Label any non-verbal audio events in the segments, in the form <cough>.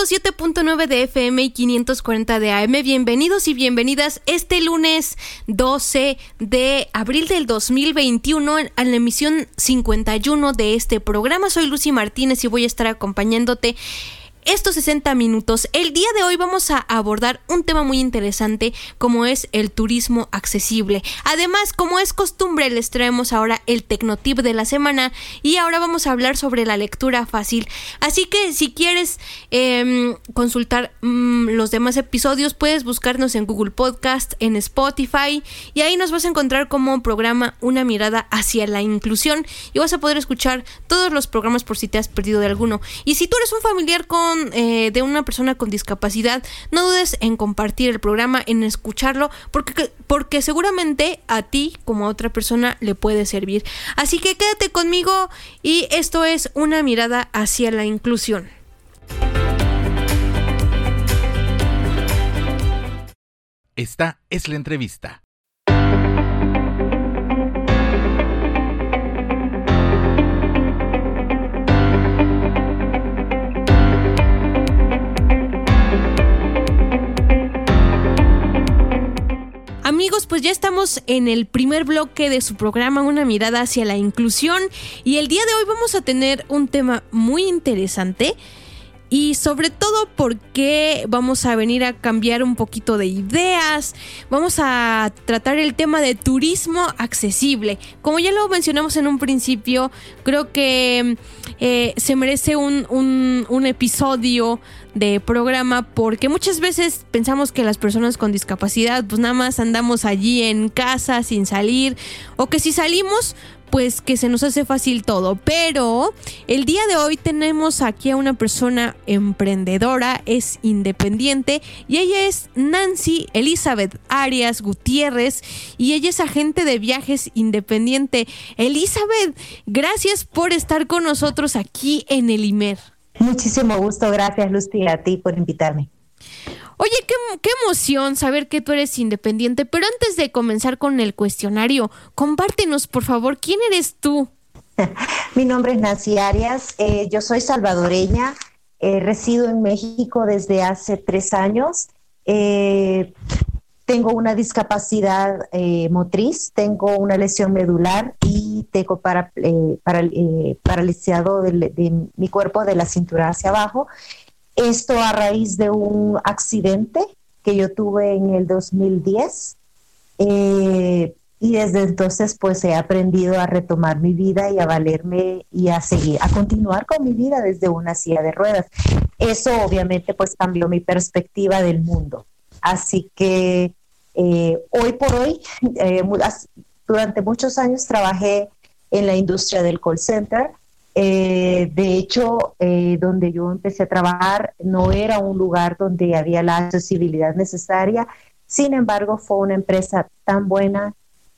107.9 de FM y 540 de AM. Bienvenidos y bienvenidas este lunes 12 de abril del 2021 a la emisión 51 de este programa. Soy Lucy Martínez y voy a estar acompañándote estos 60 minutos. El día de hoy vamos a abordar un tema muy interesante como es el turismo accesible. Además, como es costumbre, les traemos ahora el Tecnotip de la semana y ahora vamos a hablar sobre la lectura fácil. Así que si quieres em, consultar mm, los demás episodios, puedes buscarnos en Google Podcast, en Spotify y ahí nos vas a encontrar como programa Una mirada hacia la inclusión y vas a poder escuchar todos los programas por si te has perdido de alguno. Y si tú eres un familiar con eh, de una persona con discapacidad, no dudes en compartir el programa, en escucharlo, porque, porque seguramente a ti como a otra persona le puede servir. Así que quédate conmigo y esto es una mirada hacia la inclusión. Esta es la entrevista. Amigos, pues ya estamos en el primer bloque de su programa Una mirada hacia la inclusión. Y el día de hoy vamos a tener un tema muy interesante y sobre todo porque vamos a venir a cambiar un poquito de ideas, vamos a tratar el tema de turismo accesible. Como ya lo mencionamos en un principio, creo que eh, se merece un, un, un episodio de programa porque muchas veces pensamos que las personas con discapacidad pues nada más andamos allí en casa sin salir o que si salimos pues que se nos hace fácil todo. Pero el día de hoy tenemos aquí a una persona emprendedora, es independiente y ella es Nancy Elizabeth Arias Gutiérrez y ella es agente de viajes independiente. Elizabeth, gracias por estar con nosotros aquí en el IMER. Muchísimo gusto, gracias Lucy a ti por invitarme. Oye, qué, emoción saber que tú eres independiente, pero antes de comenzar con el cuestionario, compártenos por favor, ¿quién eres tú? <laughs> Mi nombre es Nancy Arias, eh, yo soy salvadoreña, eh, resido en México desde hace tres años. Eh, tengo una discapacidad motriz, tengo una lesión medular y tengo para, paralizado de, mi cuerpo de la cintura hacia abajo esto a raíz de un accidente que yo tuve en el 2010. Eh, y desde entonces pues he aprendido a retomar mi vida y a valerme y a seguir, a continuar con mi vida desde una silla de ruedas. Eso obviamente pues cambió mi perspectiva del mundo. Así que eh, hoy por hoy, <laughs> eh, durante muchos años trabajé en la industria del call center eh, de hecho, eh, donde yo empecé a trabajar no era un lugar donde había la accesibilidad necesaria. Sin embargo, fue una empresa tan buena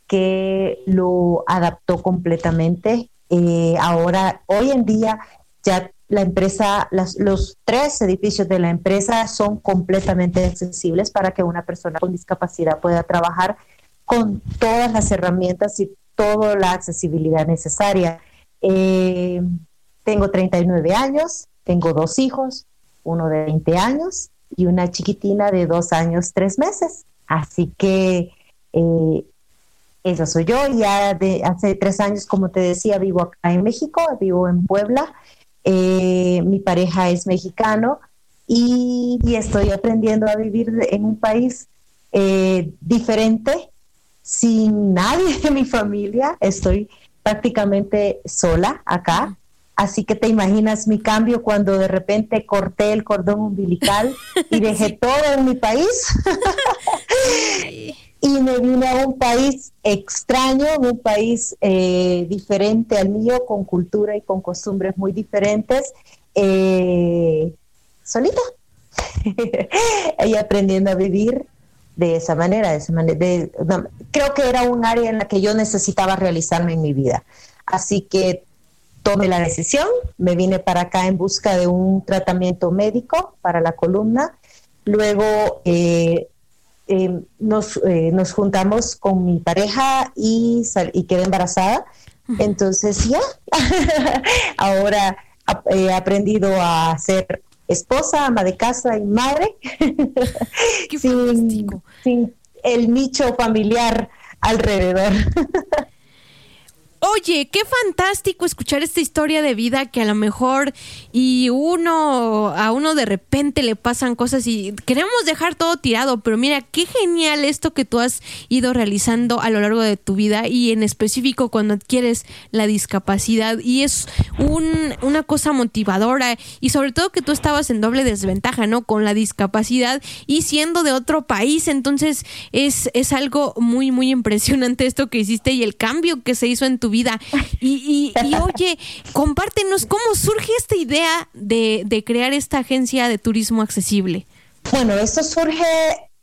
que lo adaptó completamente. Eh, ahora, hoy en día, ya la empresa, los tres edificios de la empresa son completamente accesibles para que una persona con discapacidad pueda trabajar con todas las herramientas y toda la accesibilidad necesaria. Eh, tengo 39 años, tengo dos hijos, uno de 20 años y una chiquitina de dos años, tres meses. Así que eh, eso soy yo. Ya de hace tres años, como te decía, vivo acá en México, vivo en Puebla. Eh, mi pareja es mexicano y, estoy aprendiendo a vivir en un país diferente, sin nadie de mi familia. Estoy prácticamente sola acá. Así que te imaginas mi cambio cuando de repente corté el cordón umbilical y <laughs> dejé todo en mi país. <laughs> y me vine a un país extraño, un país eh, diferente al mío, con cultura y con costumbres muy diferentes, eh, solita. <laughs> y aprendiendo a vivir de esa manera, de esa manera. creo que era un área en la que yo necesitaba realizarme en mi vida. Así que tomé la decisión, me vine para acá en busca de un tratamiento médico para la columna. Luego eh, eh, nos, eh, nos, juntamos con mi pareja y, y quedé embarazada. Entonces ya, <laughs> ahora he aprendido a ser esposa, ama de casa y madre. <laughs> Sin, sin el nicho familiar alrededor. <laughs> Oye, qué fantástico escuchar esta historia de vida que a lo mejor y uno a uno de repente le pasan cosas y queremos dejar todo tirado, pero mira, qué genial esto que tú has ido realizando a lo largo de tu vida y en específico cuando adquieres la discapacidad y es un, una cosa motivadora y sobre todo que tú estabas en doble desventaja, ¿no? Con la discapacidad y siendo de otro país, entonces es, es algo muy, muy impresionante esto que hiciste y el cambio que se hizo en tu vida. Y, <laughs> oye, compártenos cómo surge esta idea de, de crear esta agencia de turismo accesible. Bueno, esto surge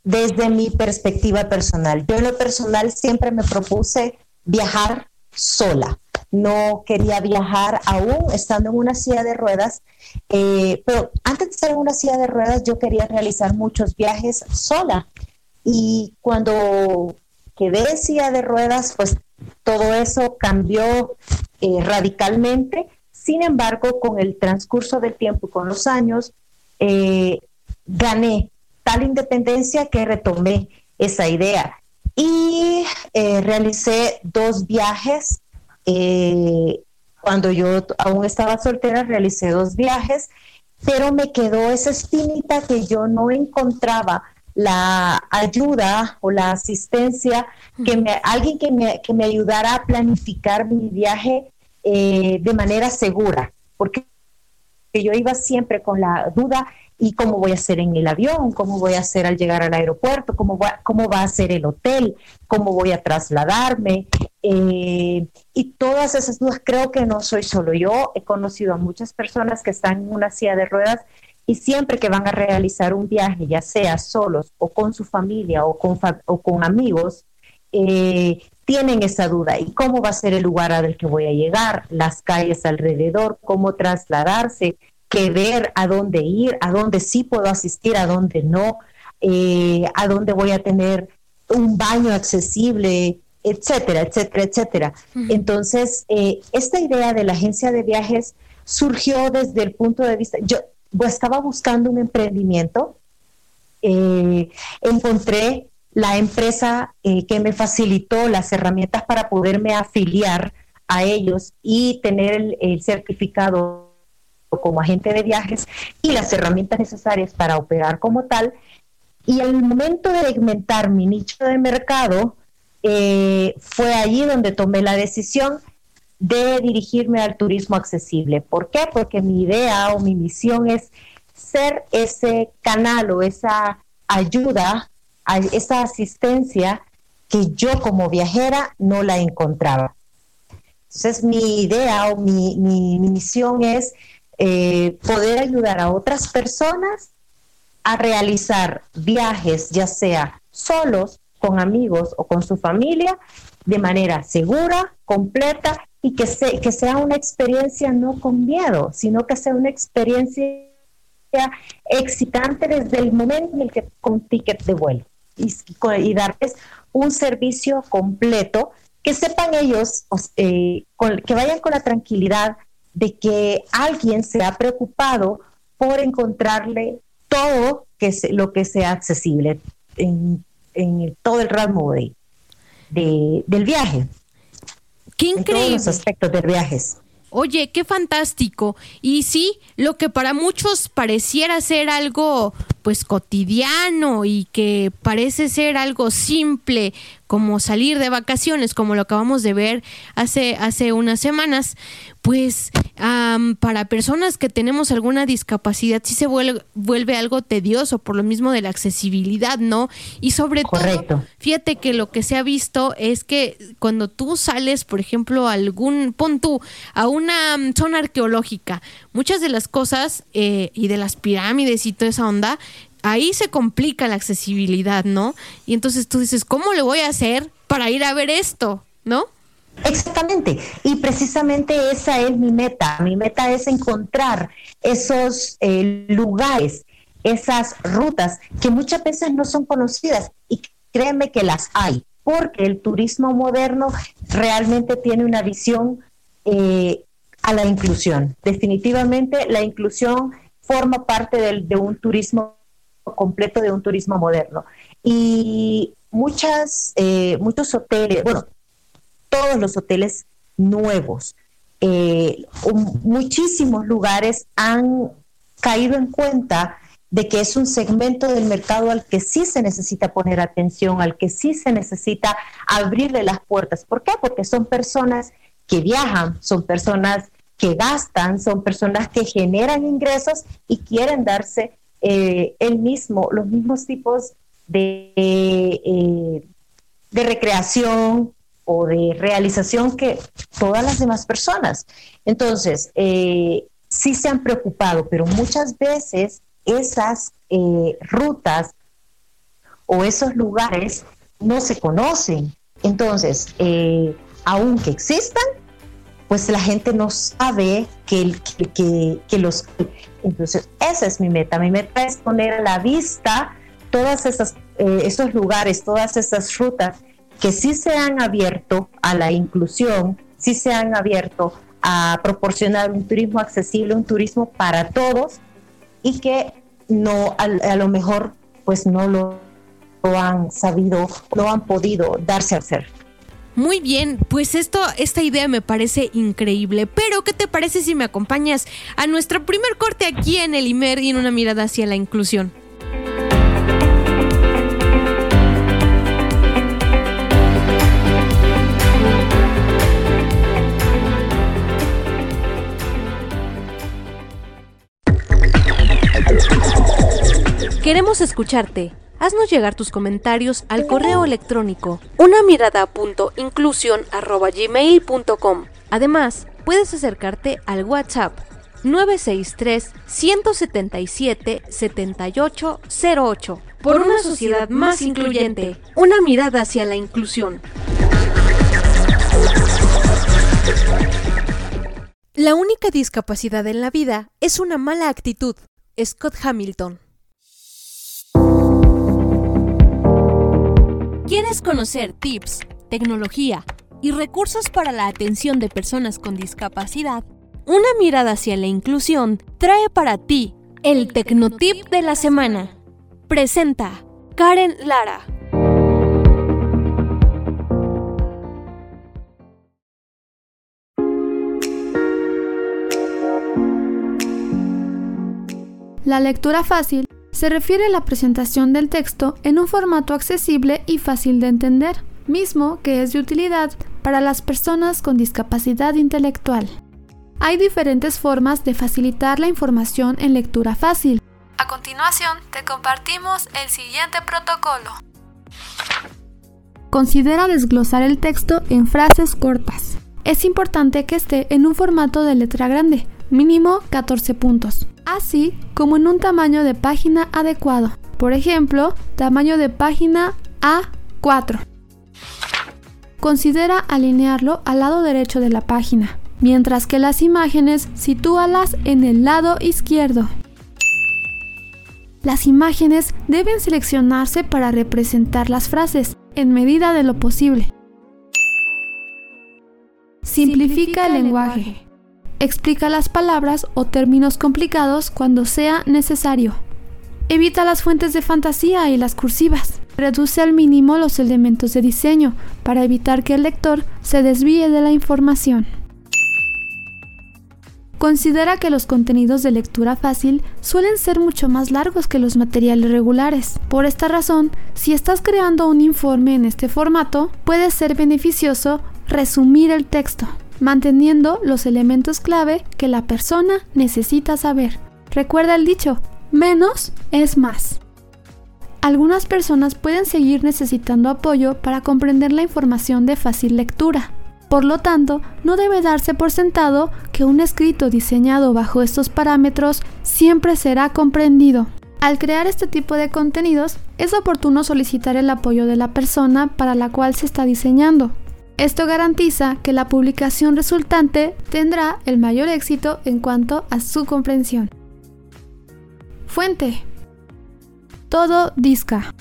desde mi perspectiva personal. Yo en lo personal siempre me propuse viajar sola. No quería viajar aún estando en una silla de ruedas, eh, pero antes de estar en una silla de ruedas yo quería realizar muchos viajes sola. Y cuando quedé en silla de ruedas, pues todo eso cambió eh, radicalmente. Sin embargo, con el transcurso del tiempo y con los años, eh, gané tal independencia que retomé esa idea. Y eh, realicé dos viajes. cuando yo aún estaba soltera, realicé dos viajes, pero me quedó esa espinita que yo no encontraba la ayuda o la asistencia, que me, alguien que me, que me ayudara a planificar mi viaje eh, de manera segura, porque yo iba siempre con la duda y cómo voy a hacer en el avión, cómo voy a hacer al llegar al aeropuerto, cómo va, cómo va a ser el hotel, cómo voy a trasladarme. Eh, y todas esas dudas, creo que no soy solo yo, he conocido a muchas personas que están en una silla de ruedas y siempre que van a realizar un viaje, ya sea solos o con su familia o con, o con amigos, eh, tienen esa duda. ¿Y cómo va a ser el lugar al que voy a llegar? Las calles alrededor, cómo trasladarse, qué ver, a dónde ir, a dónde sí puedo asistir, a dónde no, eh, a dónde voy a tener un baño accesible, etcétera, etcétera, etcétera. Entonces, eh, esta idea de la agencia de viajes surgió desde el punto de vista, yo estaba buscando un emprendimiento, eh, encontré la empresa eh, que me facilitó las herramientas para poderme afiliar a ellos y tener el, certificado como agente de viajes y las herramientas necesarias para operar como tal. Y el momento de segmentar mi nicho de mercado, eh, fue allí donde tomé la decisión de dirigirme al turismo accesible. ¿Por qué? Porque mi idea o mi misión es ser ese canal o esa ayuda, esa asistencia que yo como viajera no la encontraba. Entonces mi idea o mi, misión es eh, poder ayudar a otras personas a realizar viajes, ya sea solos, con amigos o con su familia, de manera segura, completa y que, que sea una experiencia no con miedo, sino que sea una experiencia excitante desde el momento en el que con ticket de vuelo y, darles un servicio completo que sepan ellos, eh, que vayan con la tranquilidad de que alguien se ha preocupado por encontrarle todo lo que sea accesible en, todo el ramo de, del viaje. Qué increíble. En todos los aspectos de viajes. Oye, qué fantástico. Y sí, lo que para muchos pareciera ser algo pues cotidiano y que parece ser algo simple, como salir de vacaciones, como lo acabamos de ver hace, hace unas semanas, pues para personas que tenemos alguna discapacidad sí se vuelve, vuelve, algo tedioso por lo mismo de la accesibilidad, ¿no? Y sobre todo, fíjate que lo que se ha visto es que cuando tú sales, por ejemplo, a algún, pon tú, a una mm, zona arqueológica, muchas de las cosas eh, y de las pirámides y toda esa onda, ahí se complica la accesibilidad, ¿no? Y entonces tú dices, ¿cómo le voy a hacer para ir a ver esto? ¿No? Exactamente, y precisamente esa es mi meta. Mi meta es encontrar esos eh, lugares, esas rutas que muchas veces no son conocidas y créeme que las hay, porque el turismo moderno realmente tiene una visión eh, a la inclusión. Definitivamente la inclusión forma parte de un turismo completo, de un turismo moderno. Y muchas, eh, muchos hoteles, bueno, todos los hoteles nuevos. Eh, muchísimos lugares han caído en cuenta de que es un segmento del mercado al que sí se necesita poner atención, al que sí se necesita abrirle las puertas. ¿Por qué? Porque son personas que viajan, son personas que gastan, son personas que generan ingresos y quieren darse eh, el mismo, los mismos tipos de, eh, de recreación, o de realización que todas las demás personas. Entonces, eh, sí se han preocupado, pero muchas veces esas eh, rutas o esos lugares no se conocen. Entonces, eh, aunque existan, pues la gente no sabe que, que, que, los... Entonces, esa es mi meta. Mi meta es poner a la vista todas esas, esos lugares, todas esas rutas que sí se han abierto a la inclusión, sí se han abierto a proporcionar un turismo accesible, un turismo para todos y que no a, lo mejor pues no lo, lo, han sabido, no han podido darse a hacer. Muy bien, pues esto, esta idea me parece increíble, pero ¿qué te parece si me acompañas a nuestro primer corte aquí en el IMER y en una mirada hacia la inclusión? Queremos escucharte. Haznos llegar tus comentarios al correo electrónico una mirada.inclusión@gmail.com. Además, puedes acercarte al WhatsApp 963 177 7808 por una sociedad más incluyente. Una mirada hacia la inclusión. La única discapacidad en la vida es una mala actitud. Scott Hamilton. ¿Quieres conocer tips, tecnología y recursos para la atención de personas con discapacidad? Una mirada hacia la inclusión trae para ti el Tecnotip de la semana. Presenta Karen Lara. La lectura fácil se refiere a la presentación del texto en un formato accesible y fácil de entender, mismo que es de utilidad para las personas con discapacidad intelectual. Hay diferentes formas de facilitar la información en lectura fácil. A continuación, te compartimos el siguiente protocolo. Considera desglosar el texto en frases cortas. Es importante que esté en un formato de letra grande, mínimo 14 puntos así como en un tamaño de página adecuado. Por ejemplo, tamaño de página A4. Considera alinearlo al lado derecho de la página, mientras que las imágenes sitúalas en el lado izquierdo. Las imágenes deben seleccionarse para representar las frases en medida de lo posible. Simplifica, el lenguaje. Explica las palabras o términos complicados cuando sea necesario. Evita las fuentes de fantasía y las cursivas. Reduce al mínimo los elementos de diseño para evitar que el lector se desvíe de la información. Considera que los contenidos de lectura fácil suelen ser mucho más largos que los materiales regulares. Por esta razón, si estás creando un informe en este formato, puede ser beneficioso resumir el texto. Manteniendo los elementos clave que la persona necesita saber. Recuerda el dicho, menos es más. Algunas personas pueden seguir necesitando apoyo para comprender la información de fácil lectura. Por lo tanto, no debe darse por sentado que un escrito diseñado bajo estos parámetros siempre será comprendido. Al crear este tipo de contenidos, es oportuno solicitar el apoyo de la persona para la cual se está diseñando. Esto garantiza que la publicación resultante tendrá el mayor éxito en cuanto a su comprensión. Fuente. Todo disca.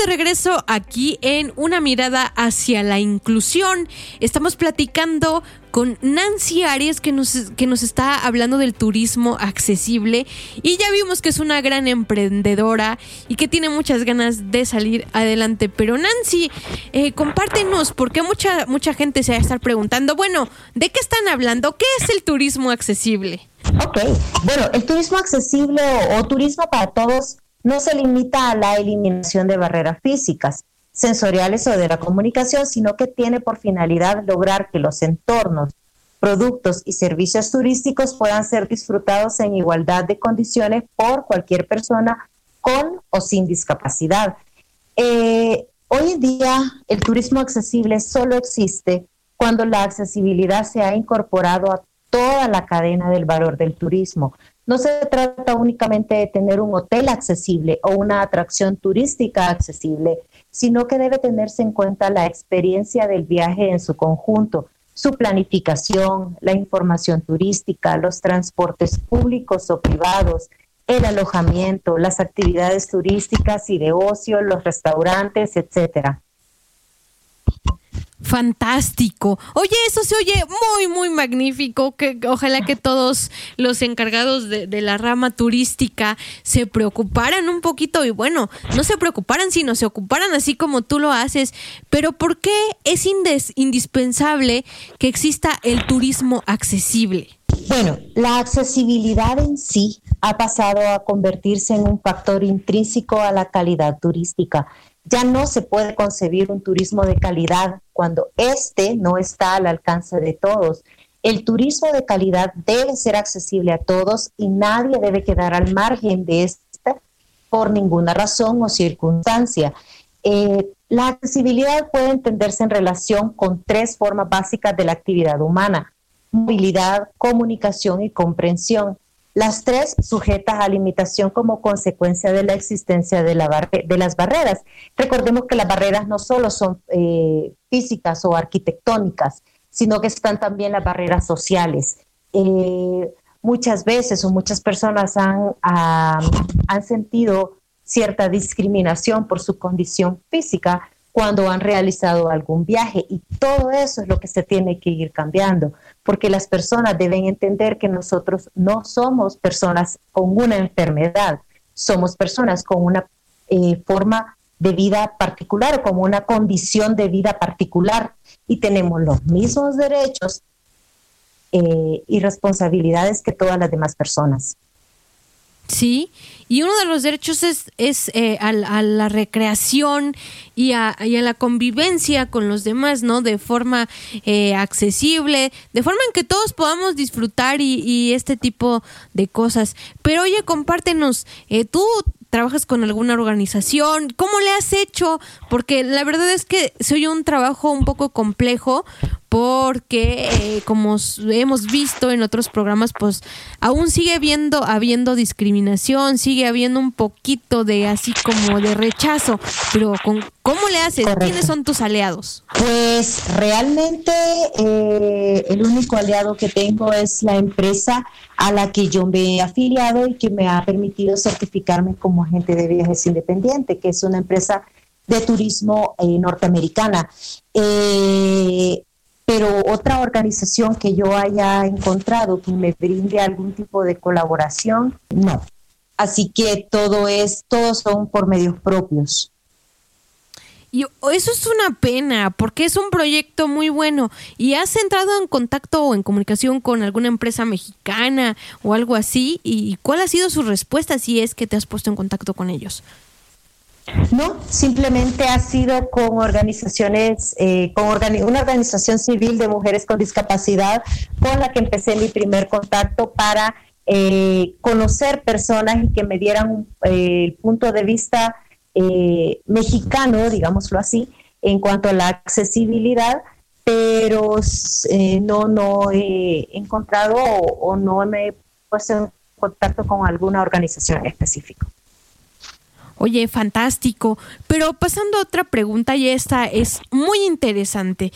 De regreso aquí en una mirada hacia la inclusión. Estamos platicando con Nancy Arias que nos, que nos está hablando del turismo accesible y ya vimos que es una gran emprendedora y que tiene muchas ganas de salir adelante. Pero Nancy, eh, compártenos, porque mucha, mucha gente se va a estar preguntando, bueno, ¿de qué están hablando? ¿Qué es el turismo accesible? Ok, bueno, el turismo accesible o turismo para todos no se limita a la eliminación de barreras físicas, sensoriales o de la comunicación, sino que tiene por finalidad lograr que los entornos, productos y servicios turísticos puedan ser disfrutados en igualdad de condiciones por cualquier persona con o sin discapacidad. Eh, hoy en día el turismo accesible solo existe cuando la accesibilidad se ha incorporado a toda la cadena del valor del turismo, no se trata únicamente de tener un hotel accesible o una atracción turística accesible, sino que debe tenerse en cuenta la experiencia del viaje en su conjunto, su planificación, la información turística, los transportes públicos o privados, el alojamiento, las actividades turísticas y de ocio, los restaurantes, etcétera. Fantástico. Oye, eso se oye muy, muy magnífico. Que ojalá que todos los encargados de, la rama turística se preocuparan un poquito y bueno, no se preocuparan, sino se ocuparan así como tú lo haces. Pero ¿por qué es indispensable que exista el turismo accesible? Bueno, la accesibilidad en sí ha pasado a convertirse en un factor intrínseco a la calidad turística. Ya no se puede concebir un turismo de calidad cuando éste no está al alcance de todos. El turismo de calidad debe ser accesible a todos y nadie debe quedar al margen de esta por ninguna razón o circunstancia. Eh, la accesibilidad puede entenderse en relación con tres formas básicas de la actividad humana, movilidad, comunicación y comprensión las tres sujetas a limitación como consecuencia de la existencia de, las barreras. Recordemos que las barreras no solo son eh, físicas o arquitectónicas, sino que están también las barreras sociales. Eh, muchas veces o muchas personas han, han sentido cierta discriminación por su condición física cuando han realizado algún viaje y todo eso es lo que se tiene que ir cambiando porque las personas deben entender que nosotros no somos personas con una enfermedad, somos personas con una eh, forma de vida particular o con una condición de vida particular y tenemos los mismos derechos eh, y responsabilidades que todas las demás personas. Sí, y uno de los derechos es, es eh, a, la recreación y a, la convivencia con los demás, ¿no? De forma eh, accesible, de forma en que todos podamos disfrutar y, este tipo de cosas. Pero oye, compártenos, eh, tú trabajas con alguna organización, ¿cómo le has hecho? Porque la verdad es que soy un trabajo un poco complejo porque eh, como hemos visto en otros programas, pues aún sigue habiendo, habiendo discriminación, sigue habiendo un poquito de así como de rechazo, pero con, ¿cómo le haces? ¿Quiénes son tus aliados? Pues realmente eh, el único aliado que tengo es la empresa a la que yo me he afiliado y que me ha permitido certificarme como agente de viajes independiente, que es una empresa de turismo eh, norteamericana. Eh, pero otra organización que yo haya encontrado que me brinde algún tipo de colaboración, no. Así que todo es, todos son por medios propios. Y eso es una pena, porque es un proyecto muy bueno. ¿Y has entrado en contacto o en comunicación con alguna empresa mexicana o algo así? ¿Y cuál ha sido su respuesta si es que te has puesto en contacto con ellos? No, simplemente ha sido con organizaciones, eh, con una organización civil de mujeres con discapacidad con la que empecé mi primer contacto para eh, conocer personas y que me dieran eh, el punto de vista mexicano, digámoslo así, en cuanto a la accesibilidad, pero no, no he encontrado o, o no me he puesto en contacto con alguna organización específica. Oye, fantástico. Pero pasando a otra pregunta, y esta es muy interesante.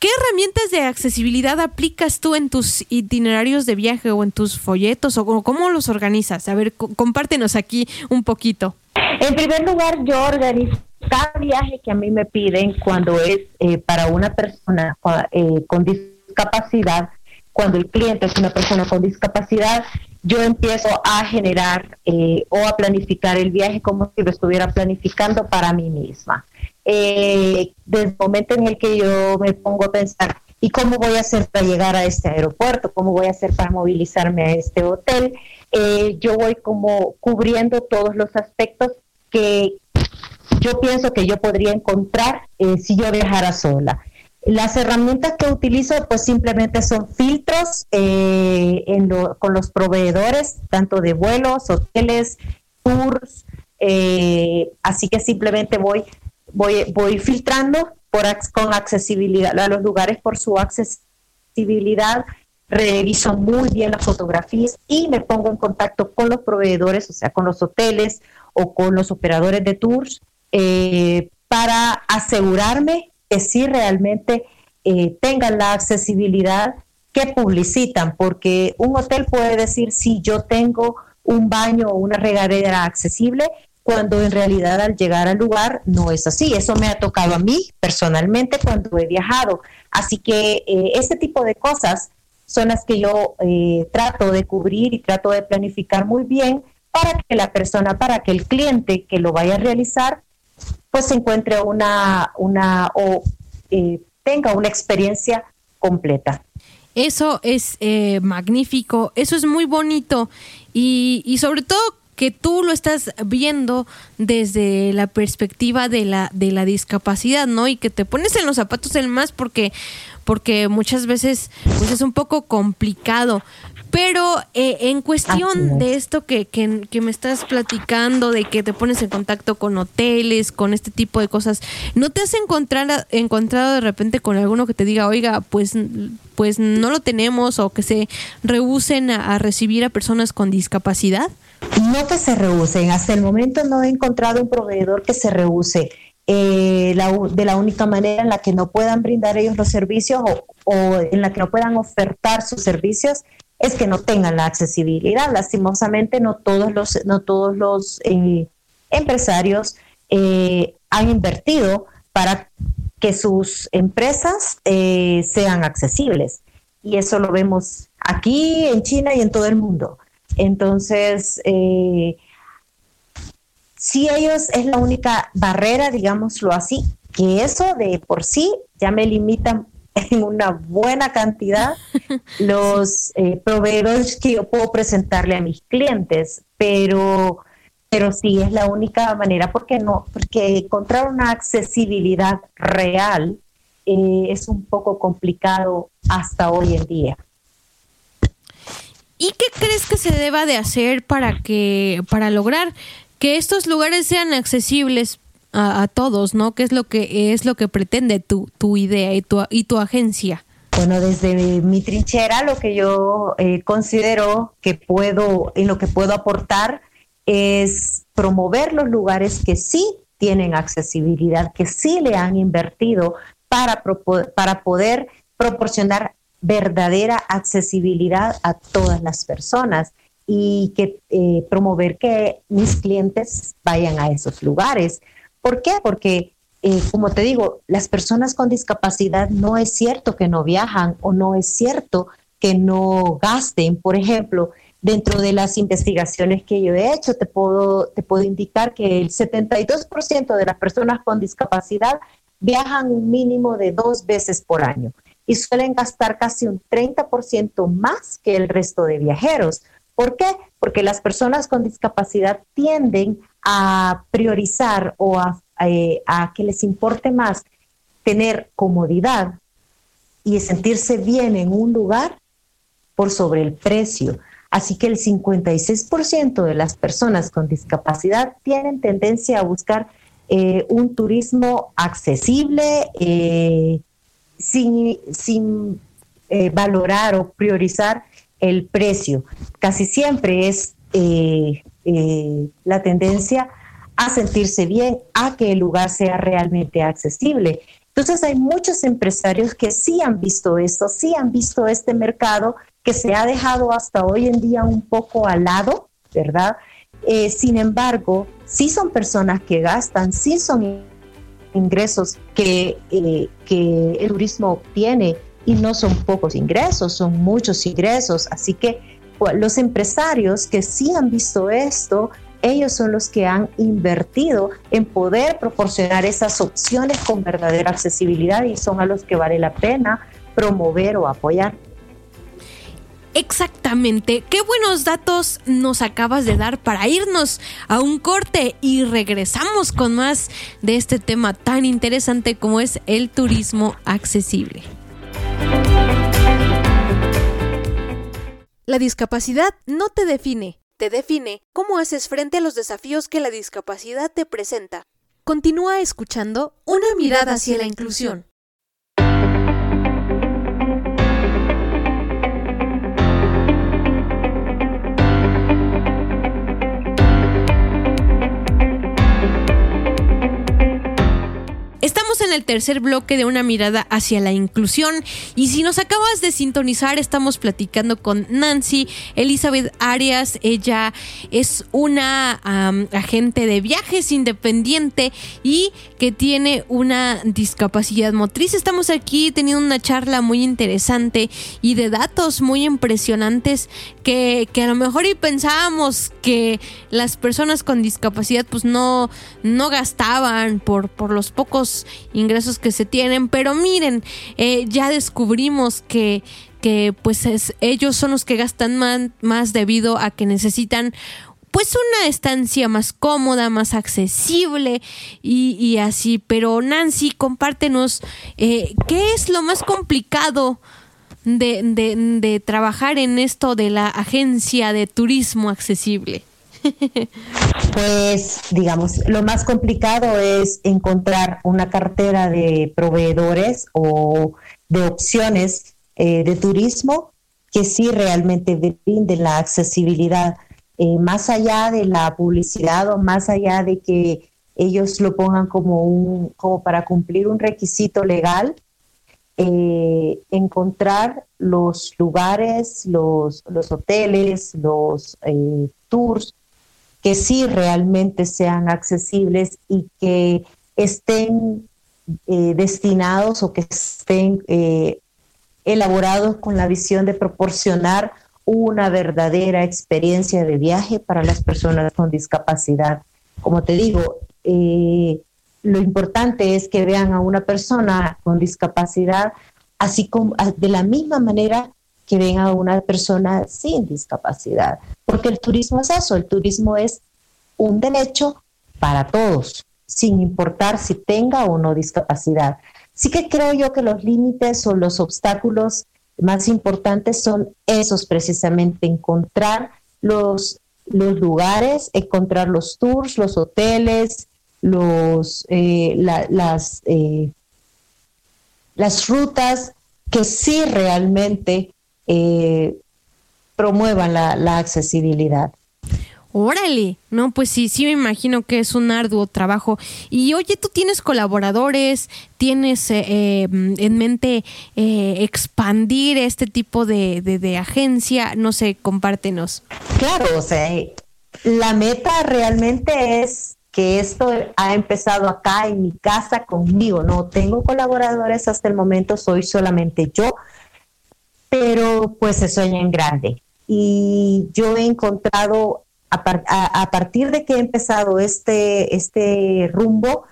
¿Qué herramientas de accesibilidad aplicas tú en tus itinerarios de viaje o en tus folletos o cómo los organizas? A ver, compártenos aquí un poquito. En primer lugar, yo organizo cada viaje que a mí me piden cuando es eh, para una persona eh, con discapacidad, cuando el cliente es una persona con discapacidad, yo empiezo a generar eh, o a planificar el viaje como si lo estuviera planificando para mí misma. Eh, desde el momento en el que yo me pongo a pensar, ¿y cómo voy a hacer para llegar a este aeropuerto? ¿Cómo voy a hacer para movilizarme a este hotel? Eh, yo voy como cubriendo todos los aspectos que yo pienso que yo podría encontrar si yo viajara sola. Las herramientas que utilizo pues simplemente son filtros eh, con los proveedores, tanto de vuelos, hoteles, tours, eh, así que simplemente voy, voy, voy filtrando por, con accesibilidad a los lugares por su accesibilidad, reviso muy bien las fotografías y me pongo en contacto con los proveedores, o sea, con los hoteles o con los operadores de tours eh, para asegurarme que sí realmente eh, tengan la accesibilidad que publicitan, porque un hotel puede decir, si yo tengo un baño o una regadera accesible, cuando en realidad al llegar al lugar no es así. Eso me ha tocado a mí personalmente cuando he viajado. Así que eh, este tipo de cosas son las que yo eh, trato de cubrir y trato de planificar muy bien para que la persona, para que el cliente que lo vaya a realizar pues se encuentre una, una o eh, tenga una experiencia completa. Eso es eh, magnífico, eso es muy bonito y, y sobre todo que tú lo estás viendo desde la perspectiva de la, de la discapacidad, ¿no? Y que te pones en los zapatos del más porque, porque muchas veces pues es un poco complicado. Pero eh, en cuestión de esto que, que, me estás platicando, de que te pones en contacto con hoteles, con este tipo de cosas, ¿no te has encontrado, encontrado de repente con alguno que te diga, oiga, pues, pues no lo tenemos o que se rehúsen a, recibir a personas con discapacidad? No que se rehúsen, hasta el momento no he encontrado un proveedor que se rehúse. Eh, de la única manera en la que no puedan brindar ellos los servicios o, o en la que no puedan ofertar sus servicios es que no tengan la accesibilidad. Lastimosamente, no todos los, no todos los eh, empresarios eh, han invertido para que sus empresas eh, sean accesibles. Y eso lo vemos aquí en China y en todo el mundo. Entonces, si ellos es la única barrera, digámoslo así, que eso de por sí ya me limita <laughs> en una buena cantidad <laughs> los eh, proveedores que yo puedo presentarle a mis clientes, pero, pero sí es la única manera porque no, porque encontrar una accesibilidad real eh, es un poco complicado hasta hoy en día. ¿Y qué crees que se deba de hacer para que para lograr que estos lugares sean accesibles a, todos, ¿no? ¿Qué es lo que es lo que pretende tu, tu idea y tu, y tu agencia? Bueno, desde mi trinchera lo que yo eh, considero que puedo, en lo que puedo aportar es promover los lugares que sí tienen accesibilidad, que sí le han invertido para, para poder proporcionar verdadera accesibilidad a todas las personas y que eh, promover que mis clientes vayan a esos lugares. ¿Por qué? Porque, eh, como te digo, las personas con discapacidad no es cierto que no viajan o no es cierto que no gasten. Por ejemplo, Dentro de las investigaciones que yo he hecho, te puedo, te puedo indicar que el 72% de las personas con discapacidad viajan un mínimo de dos veces por año y suelen gastar casi un 30% más que el resto de viajeros. ¿Por qué? Porque las personas con discapacidad tienden a priorizar o a, eh, a que les importe más tener comodidad y sentirse bien en un lugar por sobre el precio. Así que el 56% de las personas con discapacidad tienen tendencia a buscar eh, un turismo accesible, eh, sin, eh, valorar o priorizar el precio. Casi siempre es la tendencia a sentirse bien, a que el lugar sea realmente accesible. Entonces hay muchos empresarios que sí han visto esto, sí han visto este mercado que se ha dejado hasta hoy en día un poco al lado, ¿verdad? Eh, sin embargo, sí son personas que gastan, sí son ingresos que, eh, que el turismo obtiene y no son pocos ingresos, son muchos ingresos. Así que los empresarios que sí han visto esto, ellos son los que han invertido en poder proporcionar esas opciones con verdadera accesibilidad y son a los que vale la pena promover o apoyar. Exactamente. Qué buenos datos nos acabas de dar para irnos a un corte y regresamos con más de este tema tan interesante como es el turismo accesible. La discapacidad no te define, te define cómo haces frente a los desafíos que la discapacidad te presenta. Continúa escuchando Una mirada hacia la inclusión. Estamos en el tercer bloque de una mirada hacia la inclusión y si nos acabas de sintonizar estamos platicando con Nancy Elizabeth Arias. Ella es una agente de viajes independiente y que tiene una discapacidad motriz. Estamos aquí teniendo una charla muy interesante y de datos muy impresionantes que, a lo mejor y pensábamos que las personas con discapacidad pues no, no gastaban por, por los pocos ingresos que se tienen, pero miren, eh, ya descubrimos que que pues ellos son los que gastan más, más debido a que necesitan pues una estancia más cómoda, más accesible y, así. Pero Nancy, compártenos eh, qué es lo más complicado de, de, trabajar en esto de la agencia de turismo accesible. <laughs> Pues, digamos, lo más complicado es encontrar una cartera de proveedores o de opciones eh, de turismo que sí realmente brinden la accesibilidad, eh, más allá de la publicidad o más allá de que ellos lo pongan como un como para cumplir un requisito legal, eh, encontrar los lugares, los, los hoteles, los tours que sí realmente sean accesibles y que estén eh, destinados o que estén eh, elaborados con la visión de proporcionar una verdadera experiencia de viaje para las personas con discapacidad. Como te digo, eh, lo importante es que vean a una persona con discapacidad así como de la misma manera que ven a una persona sin discapacidad, porque el turismo es eso, el turismo es un derecho para todos, sin importar si tenga o no discapacidad. Sí que creo yo que los límites o los obstáculos más importantes son esos precisamente, encontrar los, los lugares, encontrar los tours, los hoteles, los, eh, las, eh, las rutas que sí realmente eh, promuevan la, accesibilidad. Órale, no, pues sí, sí me imagino que es un arduo trabajo. Y oye, tú tienes colaboradores, tienes eh, eh, en mente expandir este tipo de, de, agencia, no sé, compártenos. Claro, o sea, la meta realmente es que esto ha empezado acá en mi casa conmigo, no tengo colaboradores hasta el momento, soy solamente yo, pero pues se sueña en grande. y yo he encontrado, a, partir de que he empezado este, este rumbo,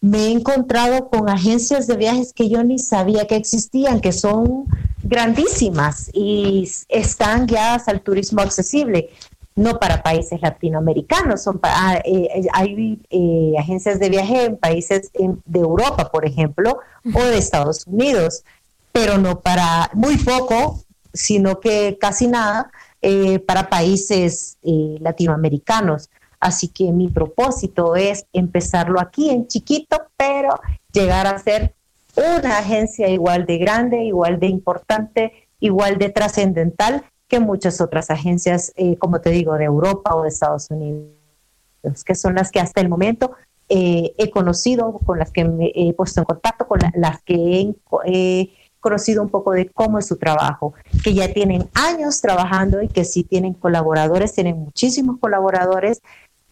me he encontrado con agencias de viajes que yo ni sabía que existían, que son grandísimas y están guiadas al turismo accesible, no para países latinoamericanos, son ah, eh, hay eh, agencias de viaje en países de Europa, por ejemplo, o de Estados Unidos, pero no para muy poco, sino que casi nada eh, para países latinoamericanos. Así que mi propósito es empezarlo aquí en chiquito, pero llegar a ser una agencia igual de grande, igual de importante, igual de trascendental que muchas otras agencias, eh, como te digo, de Europa o de Estados Unidos, que son las que hasta el momento eh, he conocido, con las que me he puesto en contacto, con las que he conocido un poco de cómo es su trabajo, que ya tienen años trabajando y que sí tienen colaboradores, tienen muchísimos colaboradores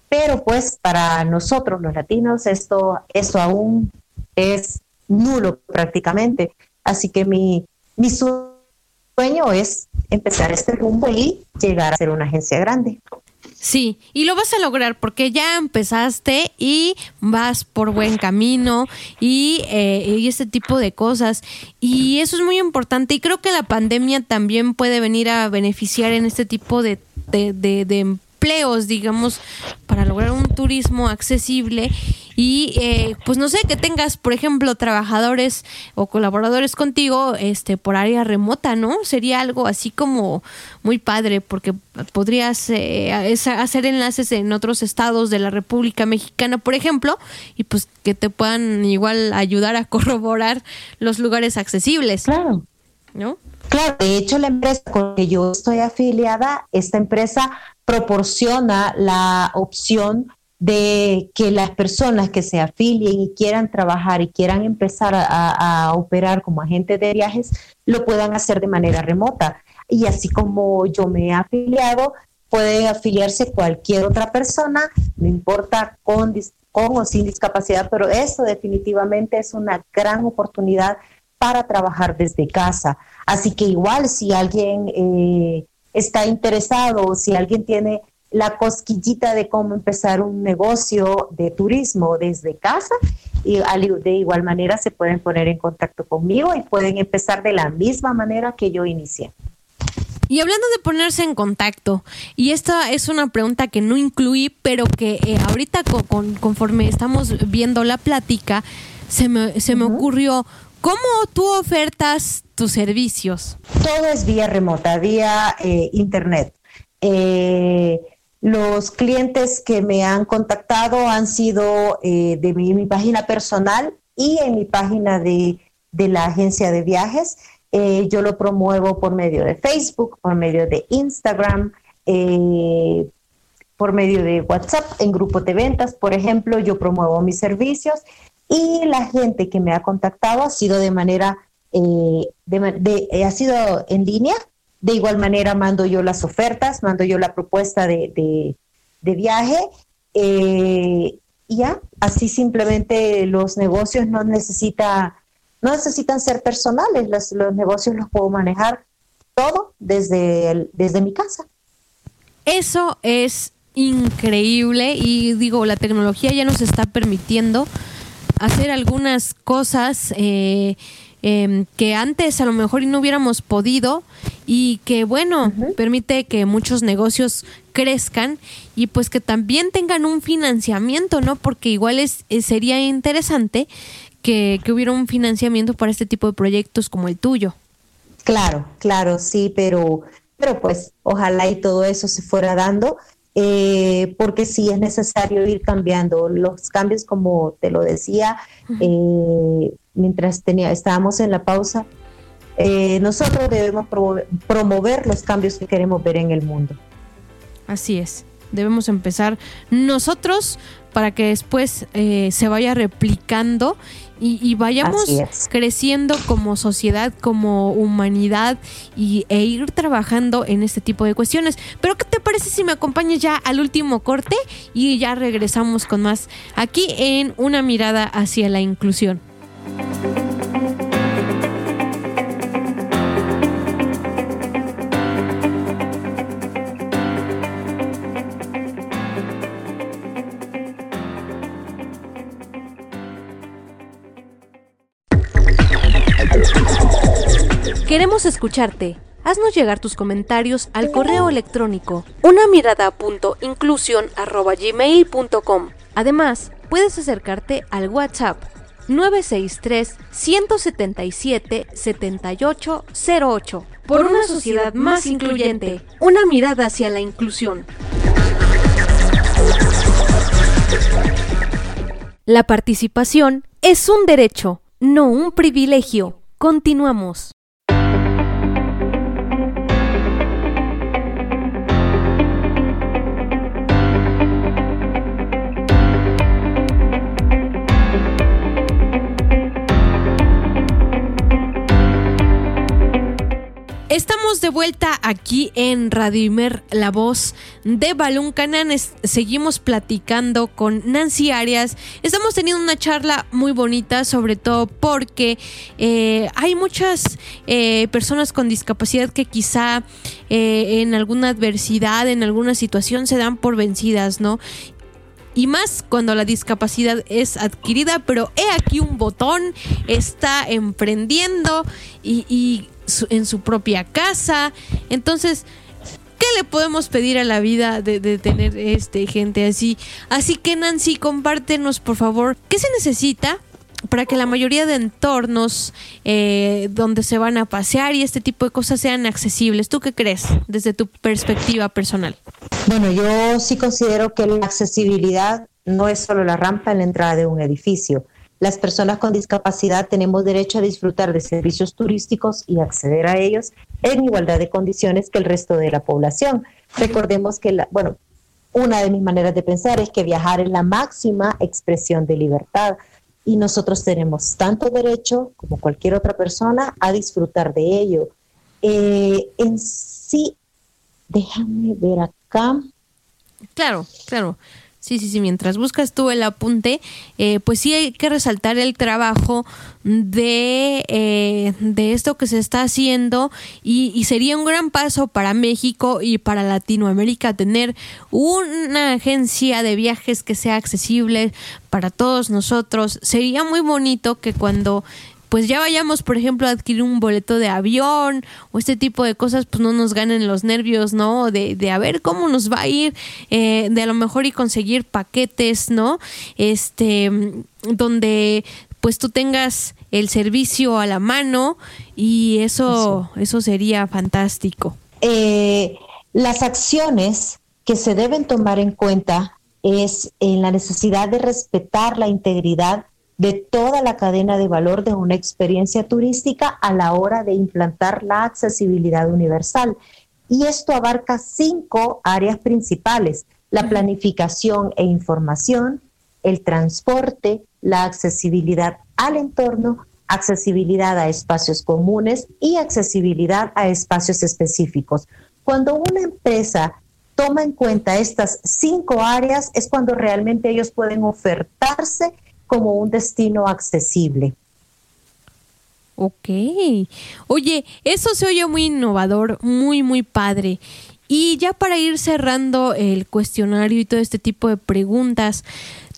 pero pues para nosotros los latinos esto, esto aún es nulo prácticamente. Así que mi, mi sueño es empezar este rumbo y llegar a ser una agencia grande. Sí, y lo vas a lograr porque ya empezaste y vas por buen camino y, eh, y, este tipo de cosas. Y eso es muy importante y creo que la pandemia también puede venir a beneficiar en este tipo de, de, de, de empleos, digamos, para lograr un turismo accesible y eh, pues no sé que tengas por ejemplo trabajadores o colaboradores contigo este por área remota no sería algo así como muy padre porque podrías eh, hacer enlaces en otros estados de la República Mexicana por ejemplo y pues que te puedan igual ayudar a <laughs> corroborar los lugares accesibles claro ¿no? Claro, de hecho la empresa con la que yo estoy afiliada, esta empresa proporciona la opción de que las personas que se afilien y quieran trabajar y quieran empezar a, operar como agentes de viajes, lo puedan hacer de manera remota. Y así como yo me he afiliado, puede afiliarse cualquier otra persona, no importa con, con o sin discapacidad, pero eso definitivamente es una gran oportunidad para trabajar desde casa. Así que igual si alguien eh, está interesado o si alguien tiene la cosquillita de cómo empezar un negocio de turismo desde casa, y de igual manera se pueden poner en contacto conmigo y pueden empezar de la misma manera que yo inicié. Y hablando de ponerse en contacto, y esta es una pregunta que no incluí, pero que eh, ahorita conforme estamos viendo la plática, se me, se me ocurrió, ¿Cómo tú ofertas tus servicios? Todo es vía remota, vía eh, internet. Eh, los clientes que me han contactado han sido eh, de mi, página personal y en mi página de, la agencia de viajes. yo lo promuevo por medio de Facebook, por medio de Instagram, por medio de WhatsApp, en grupos de ventas, por ejemplo, yo promuevo mis servicios y la gente que me ha contactado ha sido de manera, eh, eh, ha sido en línea. De igual manera mando yo las ofertas, mando yo la propuesta de, viaje. Eh, y ya, así simplemente los negocios no necesita, no necesitan ser personales, los, los negocios los puedo manejar todo desde, desde mi casa. Eso es increíble y digo, la tecnología ya nos está permitiendo hacer algunas cosas eh, em, que antes a lo mejor no hubiéramos podido y que bueno, permite que muchos negocios crezcan y pues que también tengan un financiamiento, ¿no? Porque igual es, eh, sería interesante que, que hubiera un financiamiento para este tipo de proyectos como el tuyo. Claro, claro, sí, pero, pero pues ojalá y todo eso se fuera dando eh, porque sí es necesario ir cambiando. Los cambios, como te lo decía, eh, mientras tenía, estábamos en la pausa, eh, nosotros debemos promover los cambios que queremos ver en el mundo. Así es, debemos empezar nosotros para que después se vaya replicando y, vayamos creciendo como sociedad, como humanidad y, e ir trabajando en este tipo de cuestiones. Pero ¿qué te parece si me acompañas ya al último corte y ya regresamos con más aquí en una mirada hacia la inclusión? Queremos escucharte. Haznos llegar tus comentarios al correo electrónico unamirada.inclusion.gmail.com. Además, puedes acercarte al WhatsApp 963 177 7808 por una sociedad más incluyente. Una mirada hacia la inclusión. La participación es un derecho, no un privilegio. Continuamos. Estamos de vuelta aquí en Radio Imer, la voz de Balún Canán. Seguimos platicando con Nancy Arias. Estamos teniendo una charla muy bonita, sobre todo porque eh, hay muchas eh, personas con discapacidad que quizá eh, en alguna adversidad, en alguna situación, se dan por vencidas, ¿no? y más cuando la discapacidad es adquirida, pero he aquí un botón, está emprendiendo y, en su propia casa. Entonces, ¿qué le podemos pedir a la vida de, tener este gente así? Así que Nancy, compártenos por favor, ¿qué se necesita para que la mayoría de entornos eh, donde se van a pasear y este tipo de cosas sean accesibles. ¿Tú qué crees desde tu perspectiva personal? Bueno, yo sí considero que la accesibilidad no es solo la rampa en la entrada de un edificio. Las personas con discapacidad tenemos derecho a disfrutar de servicios turísticos y acceder a ellos en igualdad de condiciones que el resto de la población. Recordemos que, la, bueno, una de mis maneras de pensar es que viajar es la máxima expresión de libertad y nosotros tenemos tanto derecho como cualquier otra persona a disfrutar de ello. Eh, en sí, déjame ver acá. Claro, claro. Sí, sí, sí, mientras buscas tú el apunte, eh, pues sí hay que resaltar el trabajo de, eh, de esto que se está haciendo y, y, sería un gran paso para México y para Latinoamérica tener una agencia de viajes que sea accesible para todos nosotros. Sería muy bonito que cuando pues ya vayamos, por ejemplo, a adquirir un boleto de avión o este tipo de cosas, pues no nos ganen los nervios, ¿no? De, de a ver cómo nos va a ir, eh, de a lo mejor y conseguir paquetes, ¿no? Este, donde pues tú tengas el servicio a la mano y eso, eso, sería fantástico. Eh, las acciones que se deben tomar en cuenta es en la necesidad de respetar la integridad de toda la cadena de valor de una experiencia turística a la hora de implantar la accesibilidad universal. Y esto abarca cinco áreas principales, la planificación e información, el transporte, la accesibilidad al entorno, accesibilidad a espacios comunes y accesibilidad a espacios específicos. Cuando una empresa toma en cuenta estas cinco áreas es cuando realmente ellos pueden ofertarse como un destino accesible. Ok. Oye, eso se oye muy innovador, muy, muy padre. Y ya para ir cerrando el cuestionario y todo este tipo de preguntas,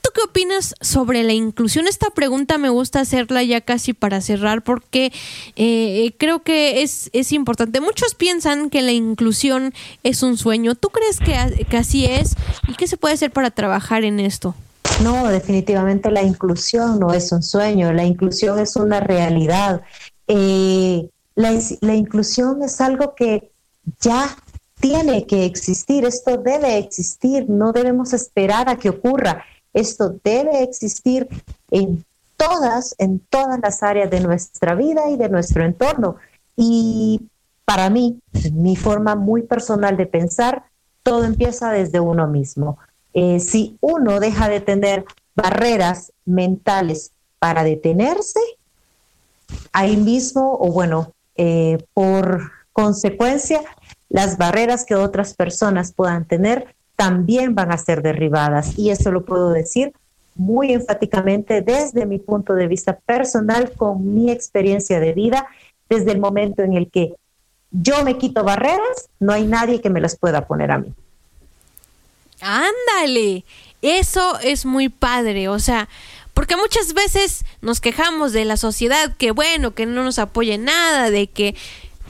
¿tú qué opinas sobre la inclusión? Esta pregunta me gusta hacerla ya casi para cerrar porque eh, creo que es, es, importante. Muchos piensan que la inclusión es un sueño. ¿Tú crees que, que así es? ¿Y qué se puede hacer para trabajar en esto? No, definitivamente la inclusión no es un sueño, la inclusión es una realidad. Eh, la, inclusión es algo que ya tiene que existir, esto debe existir, no debemos esperar a que ocurra, esto debe existir en todas, en todas las áreas de nuestra vida y de nuestro entorno. Y para mí, mi forma muy personal de pensar, todo empieza desde uno mismo. Eh, si uno deja de tener barreras mentales para detenerse, ahí mismo, o bueno, eh, por consecuencia, las barreras que otras personas puedan tener también van a ser derribadas. Y eso lo puedo decir muy enfáticamente desde mi punto de vista personal, con mi experiencia de vida, desde el momento en el que yo me quito barreras, no hay nadie que me las pueda poner a mí. Ándale, eso es muy padre, o sea, porque muchas veces nos quejamos de la sociedad que bueno, que no nos apoye nada, de que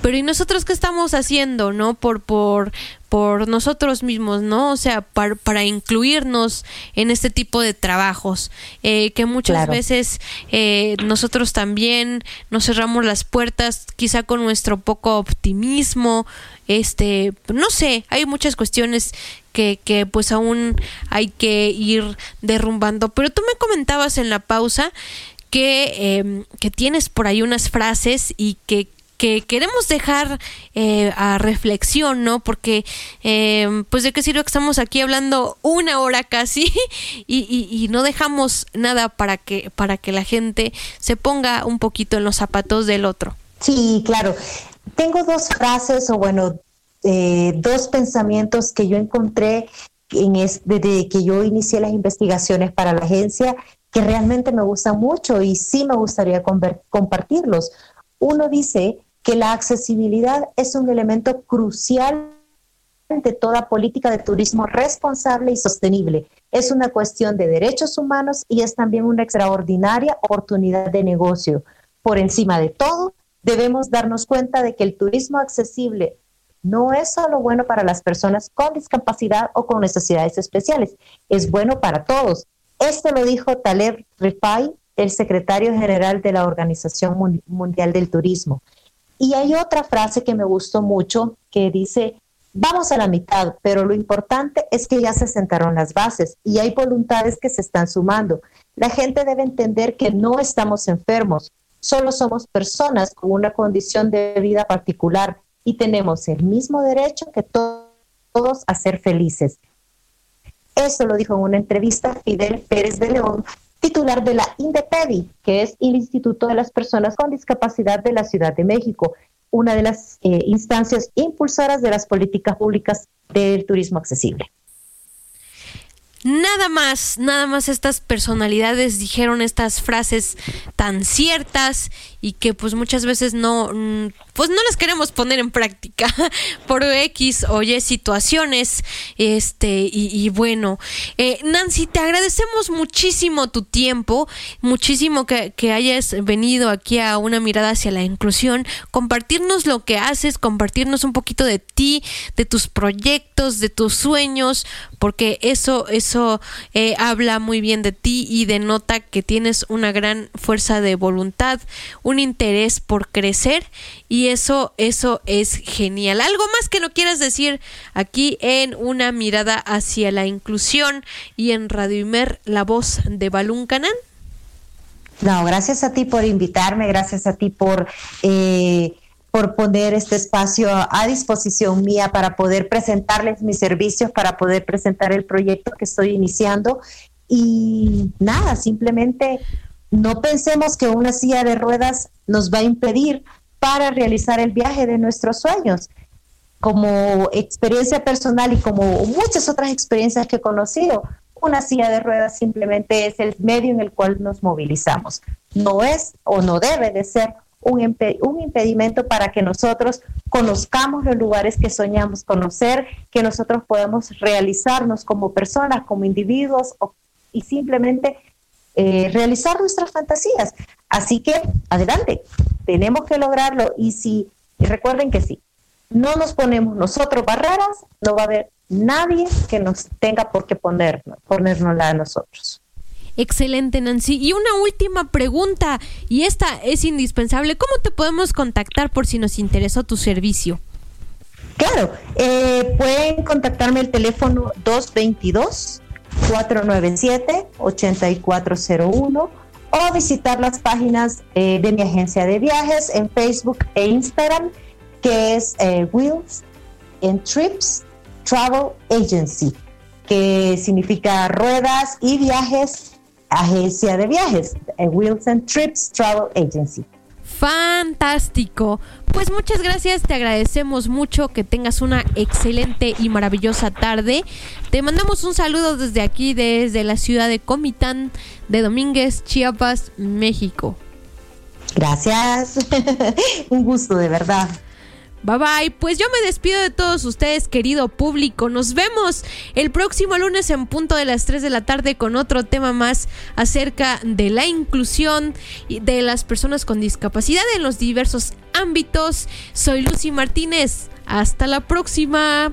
pero ¿y nosotros qué estamos haciendo, no? Por, por, por nosotros mismos, ¿no? O sea, para, para incluirnos en este tipo de trabajos, eh, que muchas veces eh, nosotros también nos cerramos las puertas, quizá con nuestro poco optimismo, este, no sé, hay muchas cuestiones que, que pues aún hay que ir derrumbando, pero tú me comentabas en la pausa que, em, que tienes por ahí unas frases y que que queremos dejar eh, a reflexión, ¿no? Porque, em, pues, ¿de qué sirve que estamos aquí hablando una hora casi <laughs> y, no dejamos nada para que, para que la gente se ponga un poquito en los zapatos del otro? Sí, claro. Tengo dos frases o, bueno, eh, dos pensamientos que yo encontré en desde que yo inicié las investigaciones para la agencia que realmente me gustan mucho y sí me gustaría compartirlos. Uno dice que la accesibilidad es un elemento crucial de toda política de turismo responsable y sostenible. Es una cuestión de derechos humanos y es también una extraordinaria oportunidad de negocio. Por encima de todo, debemos darnos cuenta de que el turismo accesible no es solo bueno para las personas con discapacidad o con necesidades especiales, es bueno para todos. Esto lo dijo Taleb Rifai, el secretario general de la Organización Mundial del Turismo. Y hay otra frase que me gustó mucho que dice, vamos a la mitad, pero lo importante es que ya se sentaron las bases y hay voluntades que se están sumando. La gente debe entender que no estamos enfermos, solo somos personas con una condición de vida particular y tenemos el mismo derecho que todos a ser felices. Eso lo dijo en una entrevista Fidel Pérez de León, titular de la INDEPEDI, que es el Instituto de las Personas con Discapacidad de la Ciudad de México, una de las eh, instancias impulsoras de las políticas públicas del turismo accesible. Nada más, nada más estas personalidades dijeron estas frases tan ciertas y que pues muchas veces no, mm, pues no las queremos poner en práctica <laughs> por X o Y situaciones. Este, y, bueno, eh, Nancy, te agradecemos muchísimo tu tiempo, muchísimo que, que hayas venido aquí a una mirada hacia la inclusión, compartirnos lo que haces, compartirnos un poquito de ti, de tus proyectos, de tus sueños, porque eso, eso eh, habla muy bien de ti y denota que tienes una gran fuerza de voluntad, un interés por crecer y eso, eso es genial. ¿Algo más que no quieras decir aquí en una mirada hacia la inclusión y en Radio Imer, la voz de Balún Canán? No, gracias a ti por invitarme, gracias a ti por, eh, por poner este espacio a disposición mía para poder presentarles mis servicios, para poder presentar el proyecto que estoy iniciando. Y nada, simplemente no pensemos que una silla de ruedas nos va a impedir para realizar el viaje de nuestros sueños. Como experiencia personal y como muchas otras experiencias que he conocido, una silla de ruedas simplemente es el medio en el cual nos movilizamos. No es o no debe de ser un, un impedimento para que nosotros conozcamos los lugares que soñamos conocer, que nosotros podamos realizarnos como personas, como individuos y simplemente eh, realizar nuestras fantasías. Así que adelante, tenemos que lograrlo y si, recuerden que si no nos ponemos nosotros barreras, no va a haber nadie que nos tenga por qué ponernos, ponérnosla a nosotros. Excelente, Nancy. Y una última pregunta, y esta es indispensable. ¿Cómo te podemos contactar por si nos interesó tu servicio? Claro, eh, pueden contactarme el teléfono 222 497-8401 o visitar las páginas eh, de mi agencia de viajes en Facebook e Instagram, que es eh, Wheels and Trips Travel Agency, que significa ruedas y viajes, agencia de viajes, eh, Wheels and Trips Travel Agency. Fantástico. Pues muchas gracias, te agradecemos mucho que tengas una excelente y maravillosa tarde. Te mandamos un saludo desde aquí, desde la ciudad de Comitán de Domínguez, Chiapas, México. Gracias, <laughs> un gusto de verdad. Bye bye, pues yo me despido de todos ustedes, querido público. Nos vemos el próximo lunes en punto de las 3 de la tarde con otro tema más acerca de la inclusión de las personas con discapacidad en los diversos ámbitos. Soy Lucy Martínez. Hasta la próxima.